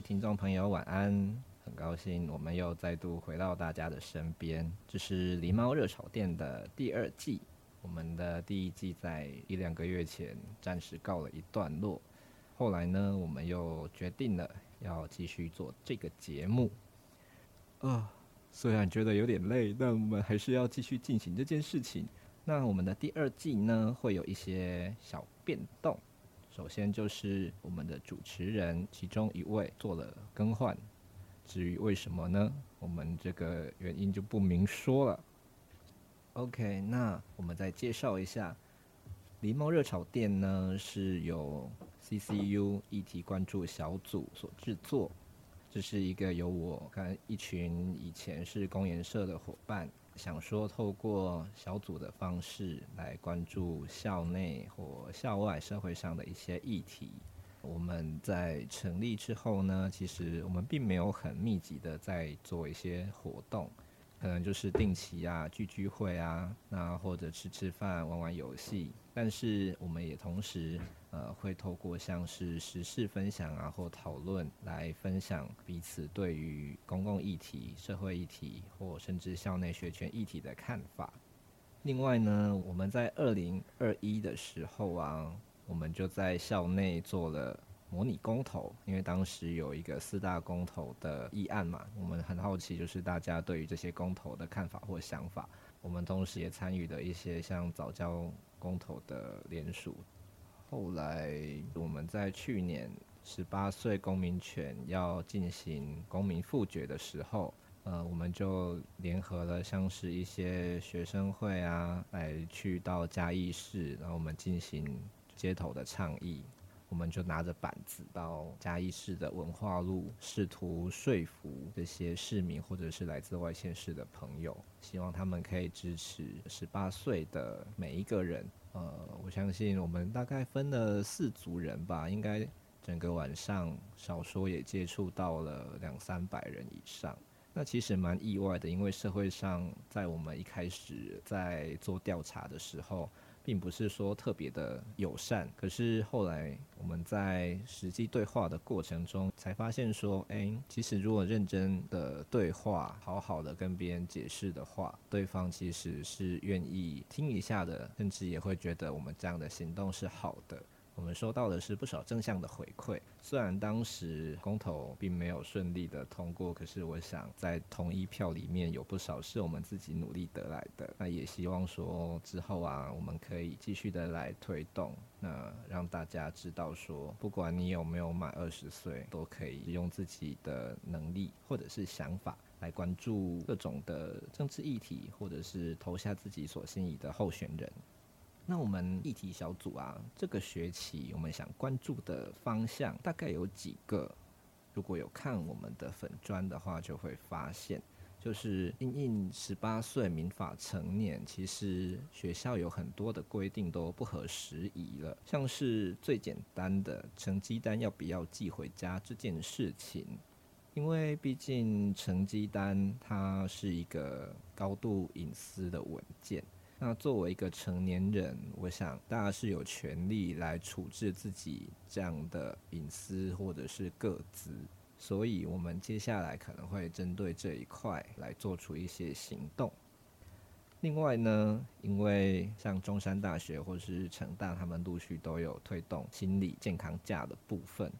听众朋友，晚安！很高兴我们又再度回到大家的身边。这是狸猫热炒店的第二季。我们的第一季在一两个月前暂时告了一段落。后来呢，我们又决定了要继续做这个节目。啊，虽然觉得有点累，但我们还是要继续进行这件事情。那我们的第二季呢，会有一些小变动。首先就是我们的主持人其中一位做了更换，至于为什么呢？我们这个原因就不明说了。OK，那我们再介绍一下，狸猫热炒店呢是由 CCU 议题关注小组所制作，这是一个由我跟一群以前是公研社的伙伴。想说，透过小组的方式来关注校内或校外社会上的一些议题。我们在成立之后呢，其实我们并没有很密集的在做一些活动。可能就是定期啊聚聚会啊，那或者吃吃饭、玩玩游戏。但是我们也同时呃会透过像是时事分享啊或讨论来分享彼此对于公共议题、社会议题或甚至校内学权议题的看法。另外呢，我们在二零二一的时候啊，我们就在校内做了。模拟公投，因为当时有一个四大公投的议案嘛，我们很好奇，就是大家对于这些公投的看法或想法。我们同时也参与了一些像早教公投的联署。后来我们在去年十八岁公民权要进行公民复决的时候，呃，我们就联合了像是一些学生会啊，来去到嘉义市，然后我们进行街头的倡议。我们就拿着板子到嘉义市的文化路，试图说服这些市民或者是来自外县市的朋友，希望他们可以支持十八岁的每一个人。呃，我相信我们大概分了四组人吧，应该整个晚上少说也接触到了两三百人以上。那其实蛮意外的，因为社会上在我们一开始在做调查的时候。并不是说特别的友善，可是后来我们在实际对话的过程中，才发现说，哎，其实如果认真的对话，好好的跟别人解释的话，对方其实是愿意听一下的，甚至也会觉得我们这样的行动是好的。我们收到的是不少正向的回馈，虽然当时公投并没有顺利的通过，可是我想在同一票里面有不少是我们自己努力得来的。那也希望说之后啊，我们可以继续的来推动，那让大家知道说，不管你有没有满二十岁，都可以用自己的能力或者是想法来关注各种的政治议题，或者是投下自己所心仪的候选人。那我们议题小组啊，这个学期我们想关注的方向大概有几个。如果有看我们的粉专的话，就会发现，就是因应十八岁民法成年，其实学校有很多的规定都不合时宜了。像是最简单的成绩单要不要寄回家这件事情，因为毕竟成绩单它是一个高度隐私的文件。那作为一个成年人，我想大家是有权利来处置自己这样的隐私或者是个资，所以我们接下来可能会针对这一块来做出一些行动。另外呢，因为像中山大学或是成大，他们陆续都有推动心理健康假的部分。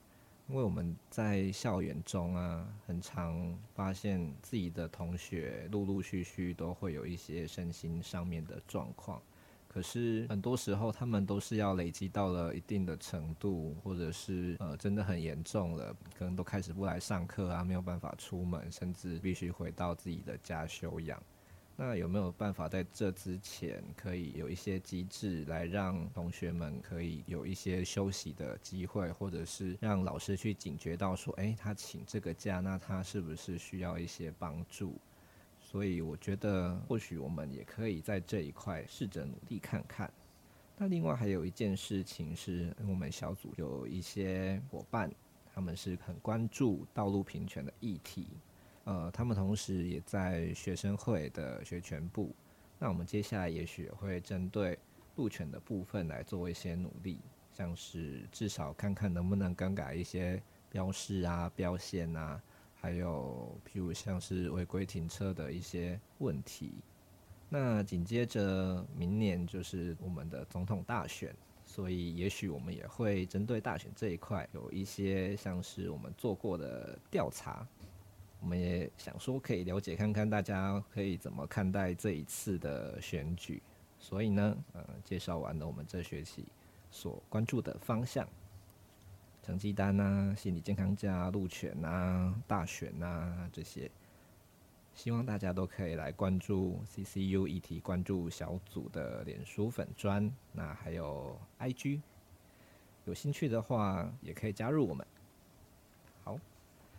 因为我们在校园中啊，很常发现自己的同学陆陆续续都会有一些身心上面的状况，可是很多时候他们都是要累积到了一定的程度，或者是呃真的很严重了，可能都开始不来上课啊，没有办法出门，甚至必须回到自己的家休养。那有没有办法在这之前可以有一些机制来让同学们可以有一些休息的机会，或者是让老师去警觉到说，诶，他请这个假，那他是不是需要一些帮助？所以我觉得或许我们也可以在这一块试着努力看看。那另外还有一件事情是我们小组有一些伙伴，他们是很关注道路平权的议题。呃，他们同时也在学生会的学权部。那我们接下来也许会针对路权的部分来做一些努力，像是至少看看能不能更改一些标示啊、标线啊，还有譬如像是违规停车的一些问题。那紧接着明年就是我们的总统大选，所以也许我们也会针对大选这一块有一些像是我们做过的调查。我们也想说，可以了解看看大家可以怎么看待这一次的选举。所以呢，呃，介绍完了我们这学期所关注的方向，成绩单啊、心理健康假、路权啊、大选啊这些，希望大家都可以来关注 CCU 议题关注小组的脸书粉专，那还有 IG，有兴趣的话也可以加入我们。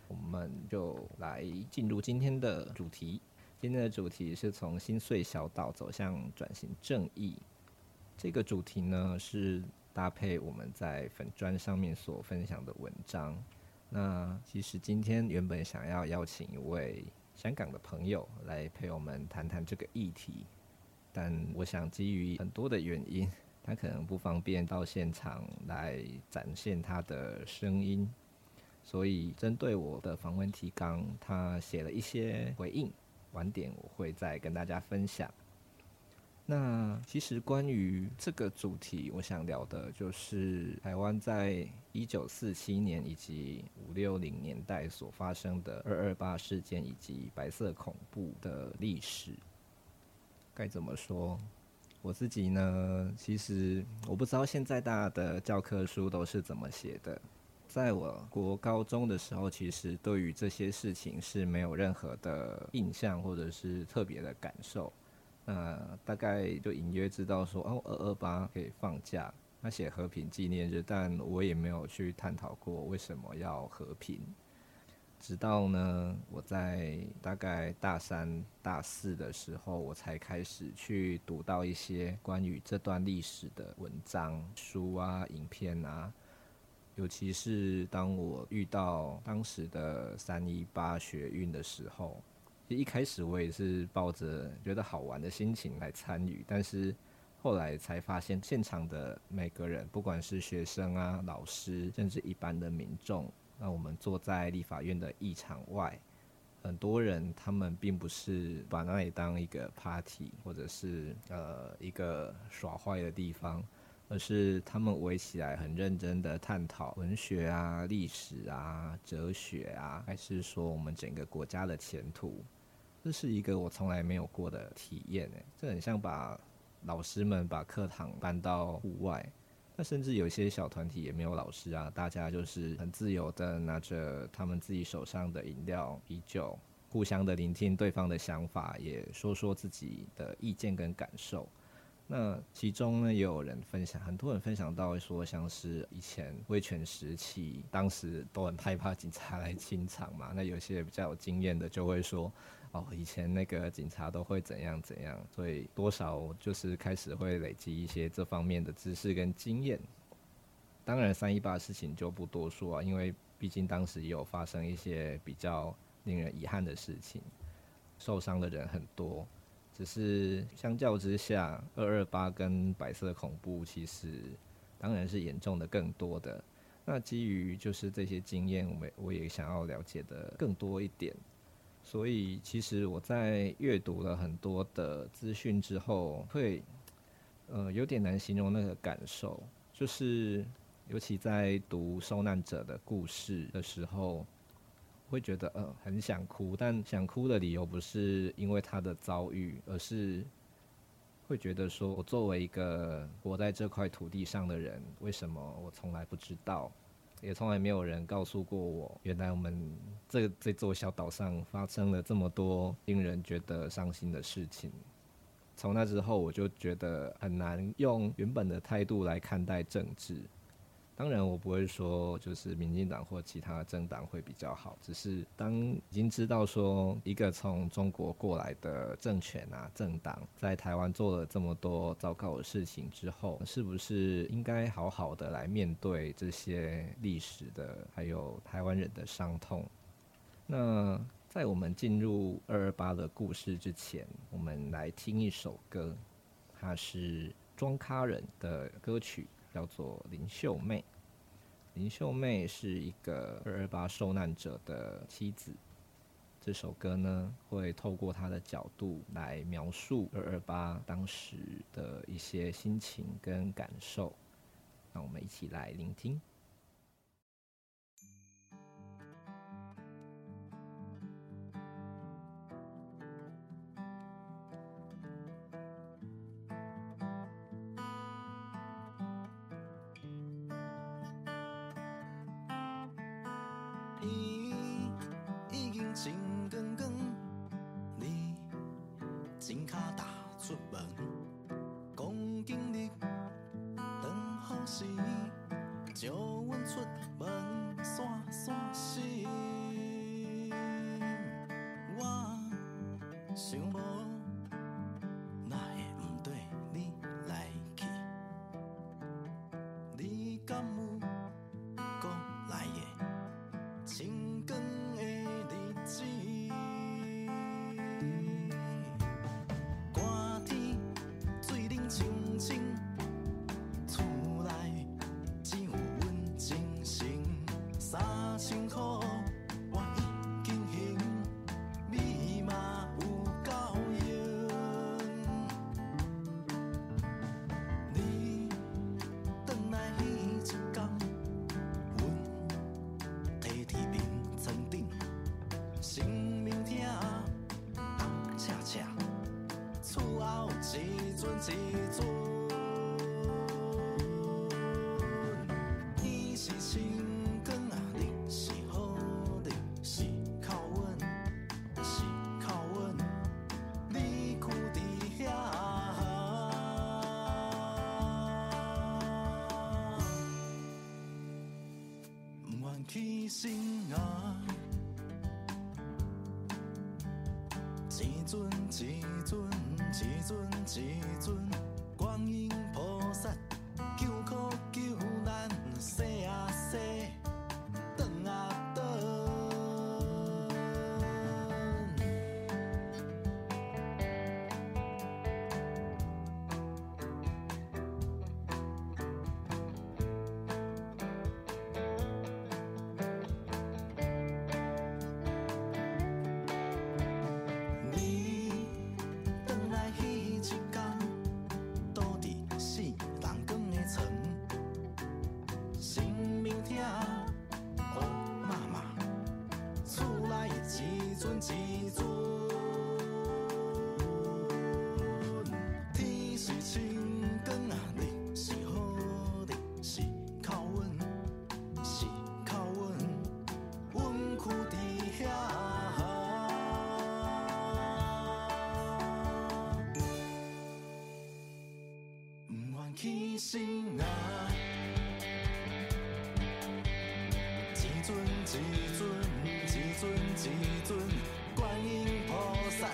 我们就来进入今天的主题。今天的主题是从心碎小岛走向转型正义。这个主题呢，是搭配我们在粉砖上面所分享的文章。那其实今天原本想要邀请一位香港的朋友来陪我们谈谈这个议题，但我想基于很多的原因，他可能不方便到现场来展现他的声音。所以，针对我的访问提纲，他写了一些回应，晚点我会再跟大家分享。那其实关于这个主题，我想聊的就是台湾在一九四七年以及五六零年代所发生的二二八事件以及白色恐怖的历史。该怎么说？我自己呢，其实我不知道现在大家的教科书都是怎么写的。在我国高中的时候，其实对于这些事情是没有任何的印象或者是特别的感受。那大概就隐约知道说，哦，二二八可以放假，那写和平纪念日，但我也没有去探讨过为什么要和平。直到呢，我在大概大三、大四的时候，我才开始去读到一些关于这段历史的文章、书啊、影片啊。尤其是当我遇到当时的三一八学运的时候，一开始我也是抱着觉得好玩的心情来参与，但是后来才发现，现场的每个人，不管是学生啊、老师，甚至一般的民众，那我们坐在立法院的议场外，很多人他们并不是把那里当一个 party 或者是呃一个耍坏的地方。而是他们围起来很认真的探讨文学啊、历史啊、哲学啊，还是说我们整个国家的前途？这是一个我从来没有过的体验诶，这很像把老师们把课堂搬到户外，那甚至有些小团体也没有老师啊，大家就是很自由的拿着他们自己手上的饮料、啤酒，互相的聆听对方的想法，也说说自己的意见跟感受。那其中呢，也有人分享，很多人分享到说，像是以前威权时期，当时都很害怕警察来清场嘛。那有些比较有经验的就会说，哦，以前那个警察都会怎样怎样，所以多少就是开始会累积一些这方面的知识跟经验。当然，三一八的事情就不多说啊，因为毕竟当时也有发生一些比较令人遗憾的事情，受伤的人很多。只是相较之下，二二八跟白色恐怖其实当然是严重的更多的。那基于就是这些经验，我们我也想要了解的更多一点。所以其实我在阅读了很多的资讯之后，会呃有点难形容那个感受，就是尤其在读受难者的故事的时候。会觉得呃很想哭，但想哭的理由不是因为他的遭遇，而是会觉得说，我作为一个活在这块土地上的人，为什么我从来不知道，也从来没有人告诉过我，原来我们这这座小岛上发生了这么多令人觉得伤心的事情。从那之后，我就觉得很难用原本的态度来看待政治。当然，我不会说就是民进党或其他政党会比较好，只是当已经知道说一个从中国过来的政权啊、政党在台湾做了这么多糟糕的事情之后，是不是应该好好的来面对这些历史的，还有台湾人的伤痛？那。在我们进入二二八的故事之前，我们来听一首歌，它是庄咖人的歌曲，叫做《林秀妹》。林秀妹是一个二二八受难者的妻子。这首歌呢，会透过她的角度来描述二二八当时的一些心情跟感受。让我们一起来聆听。天已经情光光，你真卡踏出门，讲今日当好时，招阮出门散散心，我想无。星空一尊一尊一尊一尊观音菩萨起身啊！一尊一尊，一尊一尊，观音菩萨。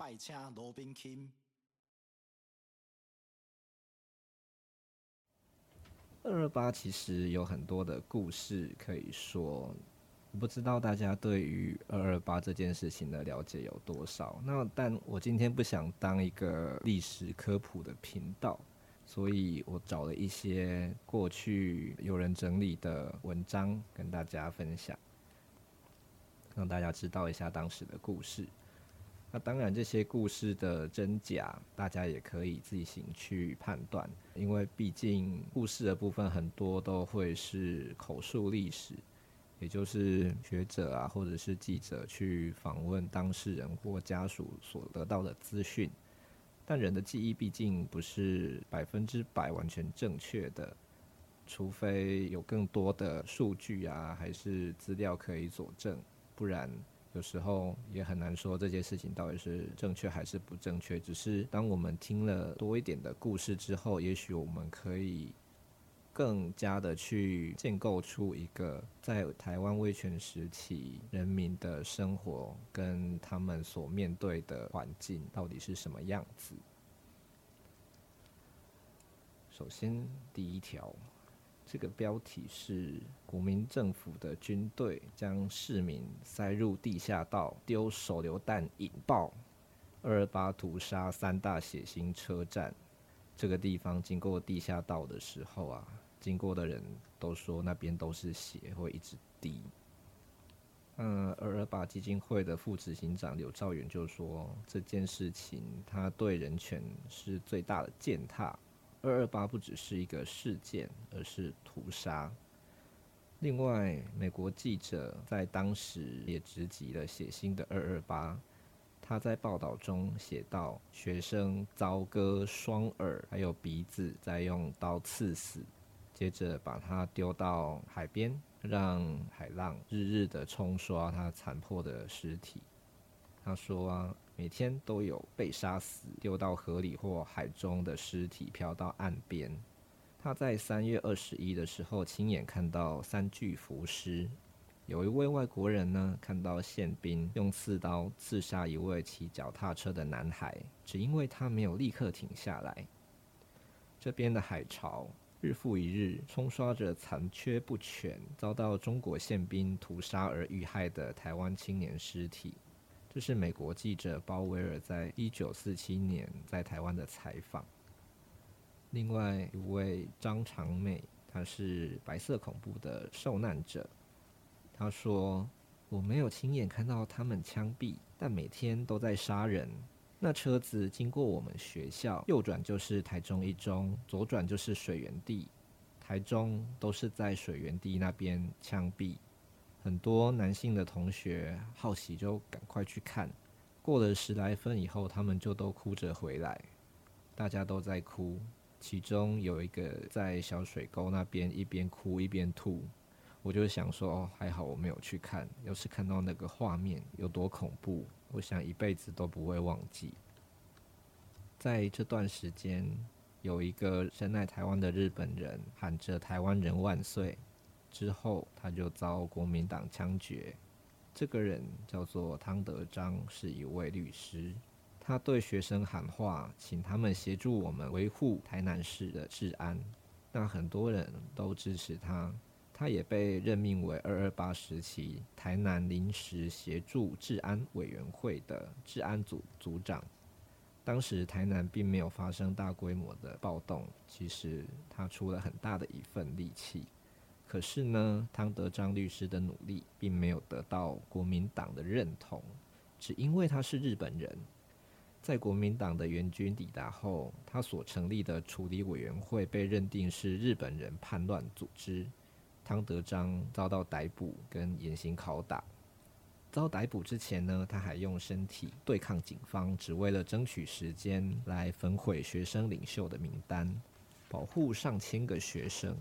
拜请罗宾。二二八其实有很多的故事可以说，不知道大家对于二二八这件事情的了解有多少？那但我今天不想当一个历史科普的频道，所以我找了一些过去有人整理的文章跟大家分享。让大家知道一下当时的故事。那当然，这些故事的真假，大家也可以自行去判断。因为毕竟故事的部分很多都会是口述历史，也就是学者啊，或者是记者去访问当事人或家属所得到的资讯。但人的记忆毕竟不是百分之百完全正确的，除非有更多的数据啊，还是资料可以佐证。不然，有时候也很难说这件事情到底是正确还是不正确。只是当我们听了多一点的故事之后，也许我们可以更加的去建构出一个在台湾威权时期人民的生活跟他们所面对的环境到底是什么样子。首先，第一条。这个标题是国民政府的军队将市民塞入地下道，丢手榴弹引爆二二八屠杀三大血腥车站。这个地方经过地下道的时候啊，经过的人都说那边都是血，会一直滴。嗯，二二八基金会的副执行长刘兆远就说，这件事情他对人权是最大的践踏。二二八不只是一个事件，而是屠杀。另外，美国记者在当时也直击了血腥的二二八。他在报道中写道：学生遭割双耳，还有鼻子，再用刀刺死，接着把他丢到海边，让海浪日日的冲刷他残破的尸体。他说啊。每天都有被杀死、丢到河里或海中的尸体飘到岸边。他在三月二十一的时候亲眼看到三具浮尸。有一位外国人呢，看到宪兵用刺刀刺杀一位骑脚踏车的男孩，只因为他没有立刻停下来。这边的海潮日复一日冲刷着残缺不全、遭到中国宪兵屠杀而遇害的台湾青年尸体。这是美国记者鲍威尔在一九四七年在台湾的采访。另外一位张长美，她是白色恐怖的受难者。她说：“我没有亲眼看到他们枪毙，但每天都在杀人。那车子经过我们学校，右转就是台中一中，左转就是水源地。台中都是在水源地那边枪毙。”很多男性的同学好奇，就赶快去看。过了十来分以后，他们就都哭着回来。大家都在哭，其中有一个在小水沟那边一边哭一边吐。我就想说，哦，还好我没有去看。要是看到那个画面有多恐怖，我想一辈子都不会忘记。在这段时间，有一个深爱台湾的日本人喊着“台湾人万岁”。之后，他就遭国民党枪决。这个人叫做汤德章，是一位律师。他对学生喊话，请他们协助我们维护台南市的治安。那很多人都支持他。他也被任命为二二八时期台南临时协助治安委员会的治安组组长。当时台南并没有发生大规模的暴动，其实他出了很大的一份力气。可是呢，汤德章律师的努力并没有得到国民党的认同，只因为他是日本人。在国民党的援军抵达后，他所成立的处理委员会被认定是日本人叛乱组织。汤德章遭到逮捕跟严刑拷打。遭逮捕之前呢，他还用身体对抗警方，只为了争取时间来焚毁学生领袖的名单，保护上千个学生。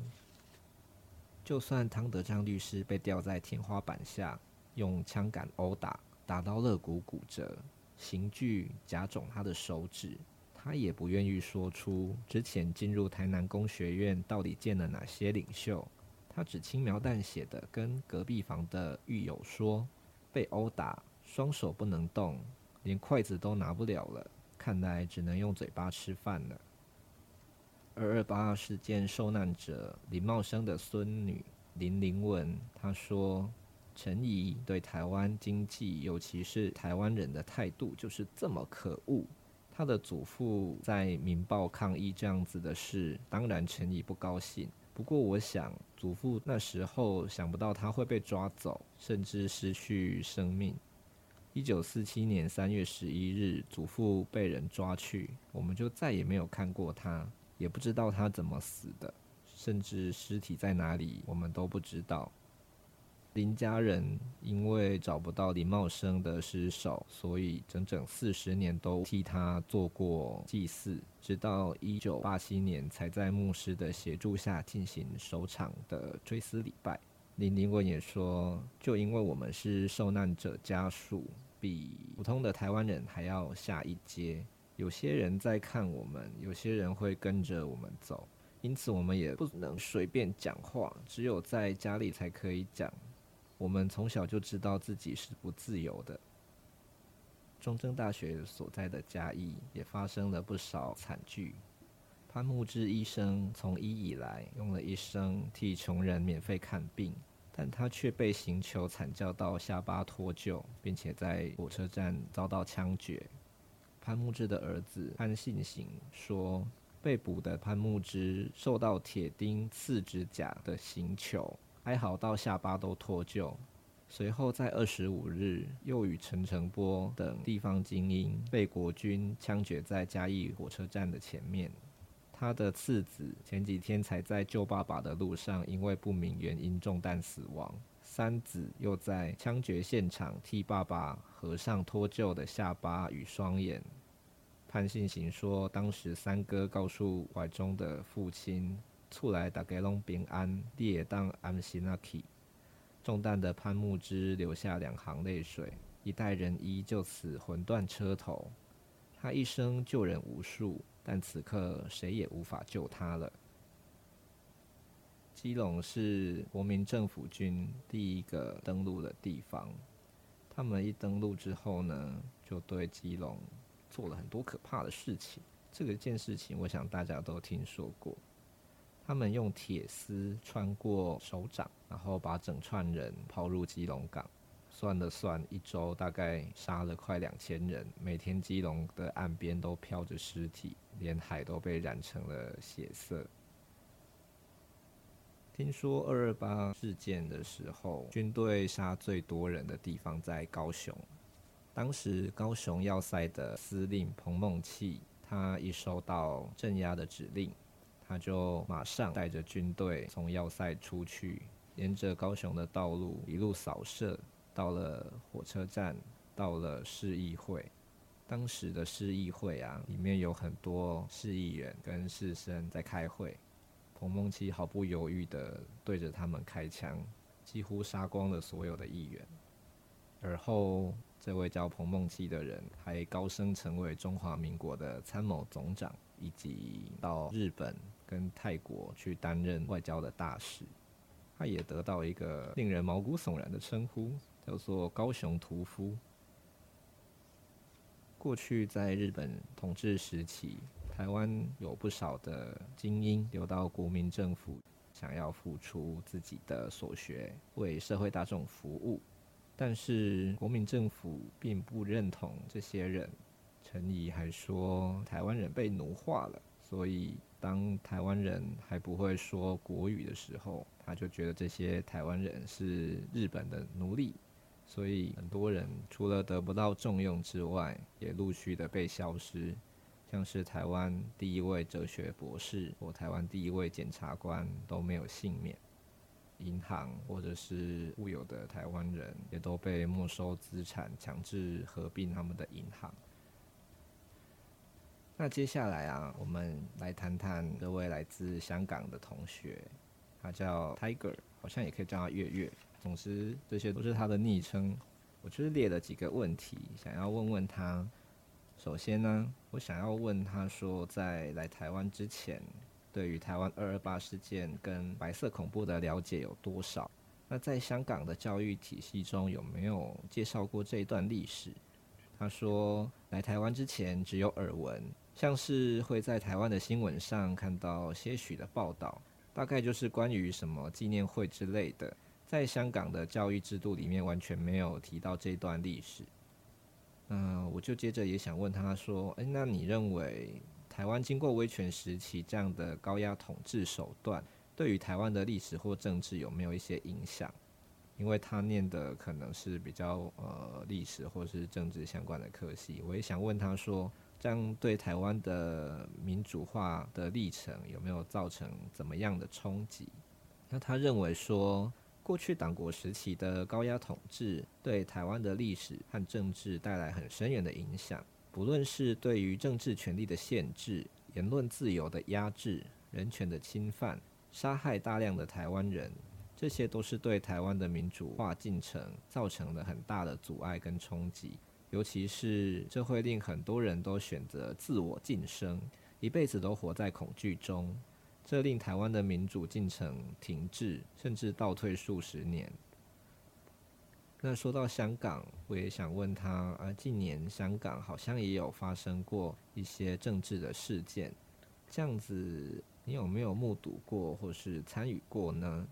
就算汤德章律师被吊在天花板下，用枪杆殴打，打到肋骨骨折，刑具夹肿他的手指，他也不愿意说出之前进入台南工学院到底见了哪些领袖。他只轻描淡写的跟隔壁房的狱友说，被殴打，双手不能动，连筷子都拿不了了，看来只能用嘴巴吃饭了。二二八事件受难者林茂生的孙女林玲文，她说：“陈仪对台湾经济，尤其是台湾人的态度，就是这么可恶。他的祖父在《民报》抗议这样子的事，当然陈仪不高兴。不过，我想祖父那时候想不到他会被抓走，甚至失去生命。一九四七年三月十一日，祖父被人抓去，我们就再也没有看过他。”也不知道他怎么死的，甚至尸体在哪里，我们都不知道。林家人因为找不到林茂生的尸首，所以整整四十年都替他做过祭祀，直到一九八七年才在牧师的协助下进行首场的追思礼拜。林林文也说，就因为我们是受难者家属，比普通的台湾人还要下一阶。有些人在看我们，有些人会跟着我们走，因此我们也不能随便讲话，只有在家里才可以讲。我们从小就知道自己是不自由的。中正大学所在的嘉义也发生了不少惨剧。潘慕芝医生从医以来，用了一生替穷人免费看病，但他却被刑求惨叫到下巴脱臼，并且在火车站遭到枪决。潘木芝的儿子潘信行说，被捕的潘木芝受到铁钉刺指甲的刑求，哀嚎到下巴都脱臼。随后在二十五日，又与陈澄波等地方精英被国军枪决在嘉义火车站的前面。他的次子前几天才在救爸爸的路上，因为不明原因中弹死亡。三子又在枪决现场替爸爸合上脱臼的下巴与双眼。潘信行说，当时三哥告诉怀中的父亲：“厝内大家拢平安，你也当安心啊去。”中弹的潘木之流下两行泪水，一代人医就此魂断车头。他一生救人无数，但此刻谁也无法救他了。基隆是国民政府军第一个登陆的地方。他们一登陆之后呢，就对基隆做了很多可怕的事情。这个件事情，我想大家都听说过。他们用铁丝穿过手掌，然后把整串人抛入基隆港。算了算，一周大概杀了快两千人。每天基隆的岸边都飘着尸体，连海都被染成了血色。听说二二八事件的时候，军队杀最多人的地方在高雄。当时高雄要塞的司令彭孟缉，他一收到镇压的指令，他就马上带着军队从要塞出去，沿着高雄的道路一路扫射，到了火车站，到了市议会。当时的市议会啊，里面有很多市议员跟士绅在开会。彭孟缉毫不犹豫地对着他们开枪，几乎杀光了所有的议员。而后，这位叫彭孟缉的人还高升成为中华民国的参谋总长，以及到日本跟泰国去担任外交的大使。他也得到一个令人毛骨悚然的称呼，叫做“高雄屠夫”。过去在日本统治时期。台湾有不少的精英流到国民政府，想要付出自己的所学，为社会大众服务。但是国民政府并不认同这些人。陈仪还说，台湾人被奴化了，所以当台湾人还不会说国语的时候，他就觉得这些台湾人是日本的奴隶。所以很多人除了得不到重用之外，也陆续的被消失。像是台湾第一位哲学博士或台湾第一位检察官都没有幸免，银行或者是固有的台湾人也都被没收资产，强制合并他们的银行。那接下来啊，我们来谈谈这位来自香港的同学，他叫 Tiger，好像也可以叫他月月。总之，这些都是他的昵称。我就是列了几个问题，想要问问他。首先呢，我想要问他说，在来台湾之前，对于台湾二二八事件跟白色恐怖的了解有多少？那在香港的教育体系中有没有介绍过这一段历史？他说，来台湾之前只有耳闻，像是会在台湾的新闻上看到些许的报道，大概就是关于什么纪念会之类的，在香港的教育制度里面完全没有提到这段历史。嗯，我就接着也想问他说，诶，那你认为台湾经过威权时期这样的高压统治手段，对于台湾的历史或政治有没有一些影响？因为他念的可能是比较呃历史或是政治相关的科系，我也想问他说，这样对台湾的民主化的历程有没有造成怎么样的冲击？那他认为说，过去党国时期的高压统治对台湾的历史和政治带来很深远的影响，不论是对于政治权力的限制、言论自由的压制、人权的侵犯、杀害大量的台湾人。这些都是对台湾的民主化进程造成了很大的阻碍跟冲击，尤其是这会令很多人都选择自我晋升，一辈子都活在恐惧中，这令台湾的民主进程停滞，甚至倒退数十年。那说到香港，我也想问他，啊，近年香港好像也有发生过一些政治的事件，这样子你有没有目睹过或是参与过呢？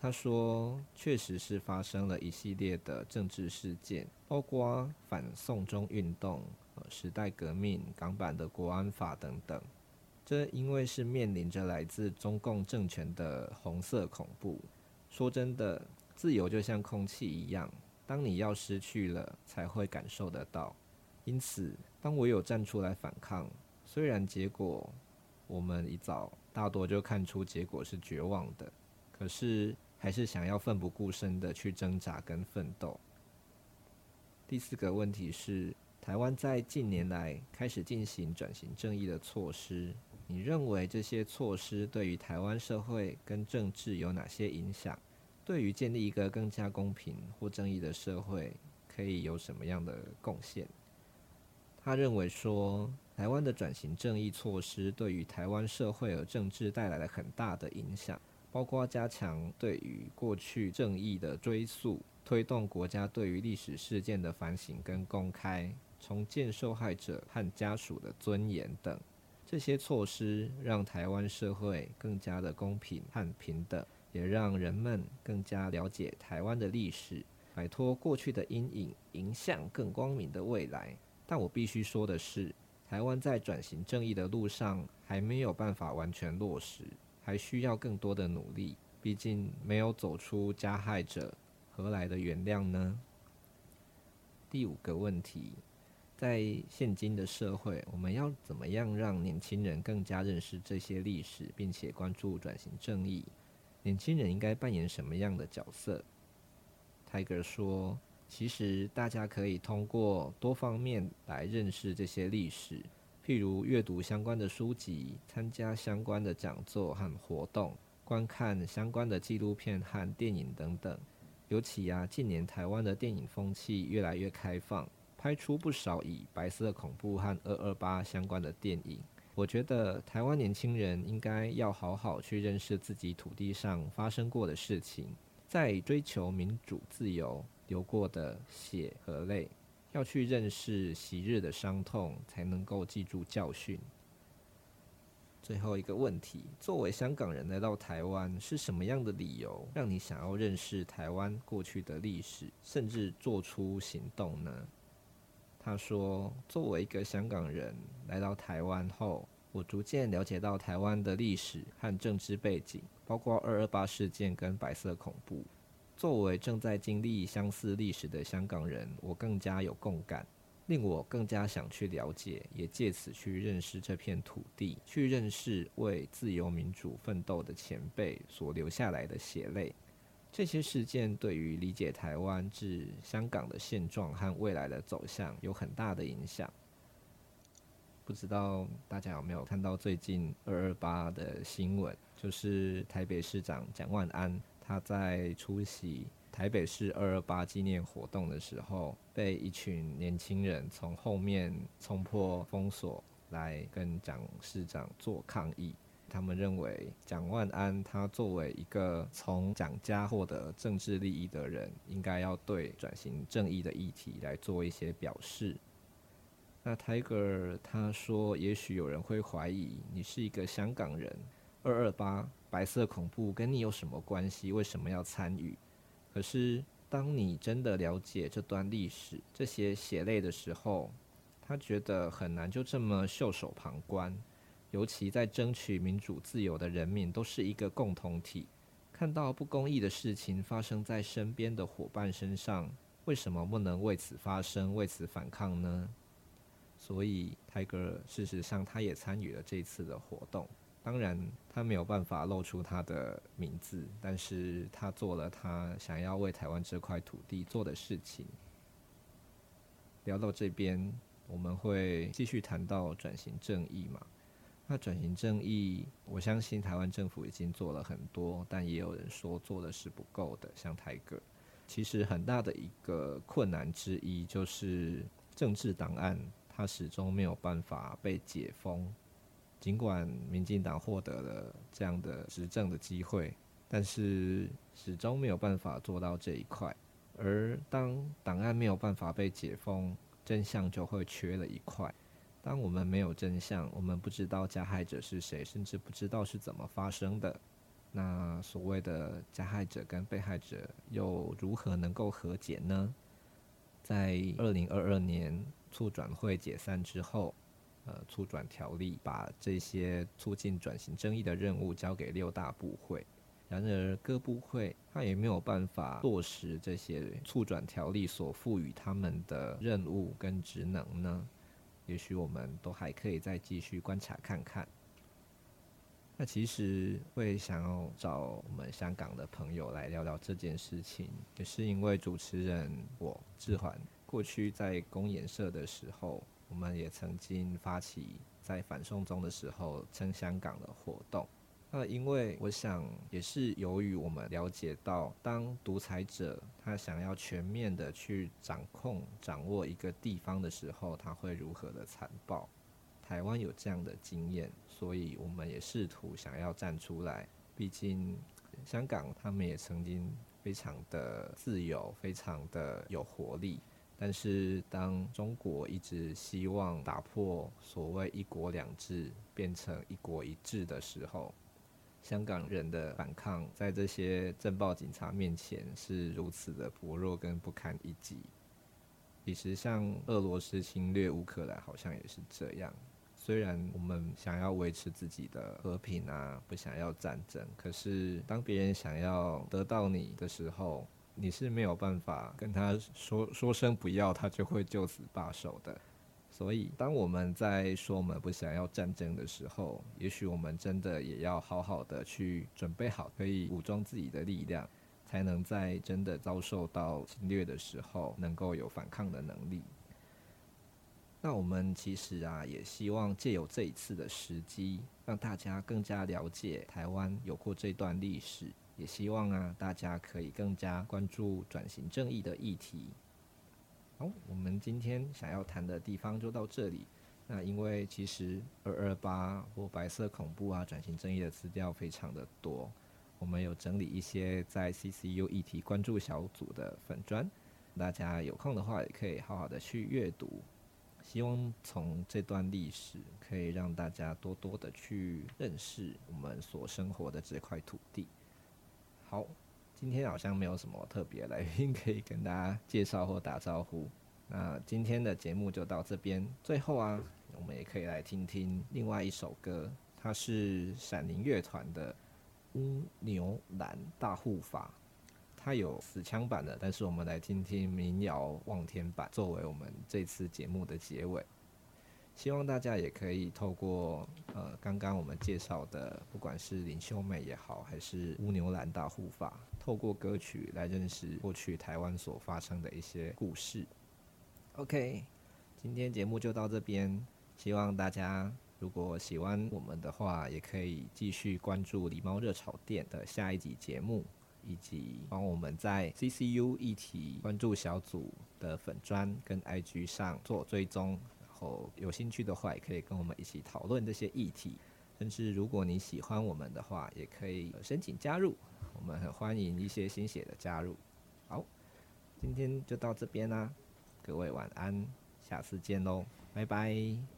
他说：“确实是发生了一系列的政治事件，包括反送中运动、时代革命、港版的国安法等等。这因为是面临着来自中共政权的红色恐怖。说真的，自由就像空气一样，当你要失去了，才会感受得到。因此，当我有站出来反抗，虽然结果我们一早大多就看出结果是绝望的，可是。”还是想要奋不顾身的去挣扎跟奋斗。第四个问题是，台湾在近年来开始进行转型正义的措施，你认为这些措施对于台湾社会跟政治有哪些影响？对于建立一个更加公平或正义的社会，可以有什么样的贡献？他认为说，台湾的转型正义措施对于台湾社会和政治带来了很大的影响。包括加强对于过去正义的追溯，推动国家对于历史事件的反省跟公开，重建受害者和家属的尊严等。这些措施让台湾社会更加的公平和平等，也让人们更加了解台湾的历史，摆脱过去的阴影，迎向更光明的未来。但我必须说的是，台湾在转型正义的路上还没有办法完全落实。还需要更多的努力，毕竟没有走出加害者，何来的原谅呢？第五个问题，在现今的社会，我们要怎么样让年轻人更加认识这些历史，并且关注转型正义？年轻人应该扮演什么样的角色？Tiger 说，其实大家可以通过多方面来认识这些历史。譬如阅读相关的书籍、参加相关的讲座和活动、观看相关的纪录片和电影等等。尤其啊，近年台湾的电影风气越来越开放，拍出不少以白色恐怖和二二八相关的电影。我觉得台湾年轻人应该要好好去认识自己土地上发生过的事情，在追求民主自由流过的血和泪。要去认识昔日的伤痛，才能够记住教训。最后一个问题：作为香港人来到台湾，是什么样的理由让你想要认识台湾过去的历史，甚至做出行动呢？他说：“作为一个香港人来到台湾后，我逐渐了解到台湾的历史和政治背景，包括二二八事件跟白色恐怖。”作为正在经历相似历史的香港人，我更加有共感，令我更加想去了解，也借此去认识这片土地，去认识为自由民主奋斗的前辈所留下来的血泪。这些事件对于理解台湾至香港的现状和未来的走向有很大的影响。不知道大家有没有看到最近二二八的新闻，就是台北市长蒋万安。他在出席台北市二二八纪念活动的时候，被一群年轻人从后面冲破封锁，来跟蒋市长做抗议。他们认为蒋万安他作为一个从蒋家获得政治利益的人，应该要对转型正义的议题来做一些表示。那 Tiger 他说，也许有人会怀疑你是一个香港人，二二八白色恐怖跟你有什么关系？为什么要参与？可是当你真的了解这段历史、这些血泪的时候，他觉得很难就这么袖手旁观。尤其在争取民主自由的人民都是一个共同体，看到不公义的事情发生在身边的伙伴身上，为什么不能为此发声、为此反抗呢？所以泰戈尔事实上他也参与了这次的活动，当然他没有办法露出他的名字，但是他做了他想要为台湾这块土地做的事情。聊到这边，我们会继续谈到转型正义嘛？那转型正义，我相信台湾政府已经做了很多，但也有人说做的是不够的。像台哥，其实很大的一个困难之一就是政治档案，它始终没有办法被解封。尽管民进党获得了这样的执政的机会，但是始终没有办法做到这一块。而当档案没有办法被解封，真相就会缺了一块。当我们没有真相，我们不知道加害者是谁，甚至不知道是怎么发生的。那所谓的加害者跟被害者又如何能够和解呢？在二零二二年促转会解散之后，呃，促转条例把这些促进转型正义的任务交给六大部会。然而，各部会他也没有办法落实这些促转条例所赋予他们的任务跟职能呢？也许我们都还可以再继续观察看看。那其实会想要找我们香港的朋友来聊聊这件事情，也是因为主持人我志环过去在公演社的时候，我们也曾经发起在反送中的时候称香港的活动。那因为我想，也是由于我们了解到，当独裁者他想要全面的去掌控、掌握一个地方的时候，他会如何的残暴。台湾有这样的经验，所以我们也试图想要站出来。毕竟香港他们也曾经非常的自由、非常的有活力，但是当中国一直希望打破所谓一国两制，变成一国一制的时候，香港人的反抗，在这些政暴警察面前是如此的薄弱跟不堪一击。其实，像俄罗斯侵略乌克兰，好像也是这样。虽然我们想要维持自己的和平啊，不想要战争，可是当别人想要得到你的时候，你是没有办法跟他说说声不要，他就会就此罢手的。所以，当我们在说我们不想要战争的时候，也许我们真的也要好好的去准备好，可以武装自己的力量，才能在真的遭受到侵略的时候，能够有反抗的能力。那我们其实啊，也希望借由这一次的时机，让大家更加了解台湾有过这段历史，也希望啊，大家可以更加关注转型正义的议题。好，我们今天想要谈的地方就到这里。那因为其实二二八或白色恐怖啊、转型正义的资料非常的多，我们有整理一些在 CCU 议题关注小组的粉专，大家有空的话也可以好好的去阅读。希望从这段历史可以让大家多多的去认识我们所生活的这块土地。好。今天好像没有什么特别来宾可以跟大家介绍或打招呼，那今天的节目就到这边。最后啊，我们也可以来听听另外一首歌，它是闪灵乐团的《乌牛兰大护法》，它有死腔版的，但是我们来听听民谣望天版，作为我们这次节目的结尾。希望大家也可以透过呃刚刚我们介绍的，不管是林秀美也好，还是乌牛兰大护法，透过歌曲来认识过去台湾所发生的一些故事。OK，今天节目就到这边，希望大家如果喜欢我们的话，也可以继续关注狸猫热炒店的下一集节目，以及帮我们在 CCU 议题关注小组的粉专跟 IG 上做追踪。有兴趣的话，也可以跟我们一起讨论这些议题，甚至如果你喜欢我们的话，也可以申请加入，我们很欢迎一些新血的加入。好，今天就到这边啦，各位晚安，下次见喽，拜拜。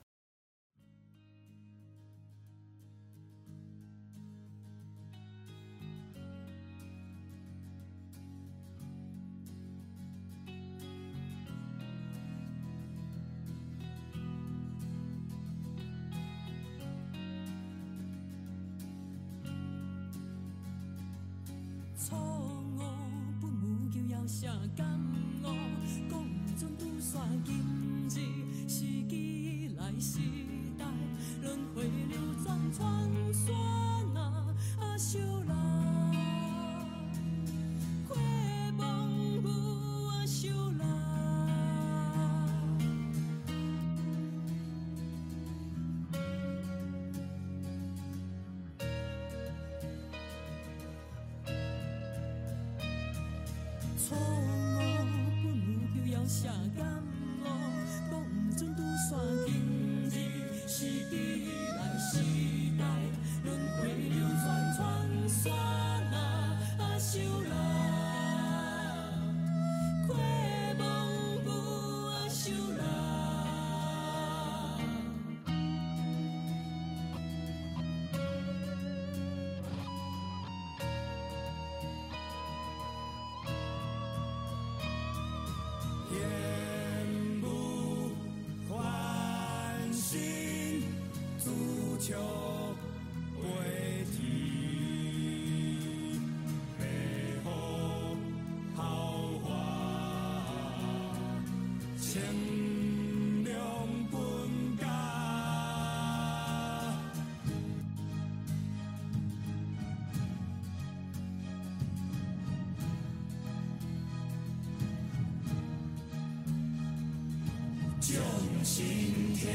生听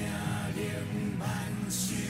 令万寿，好法。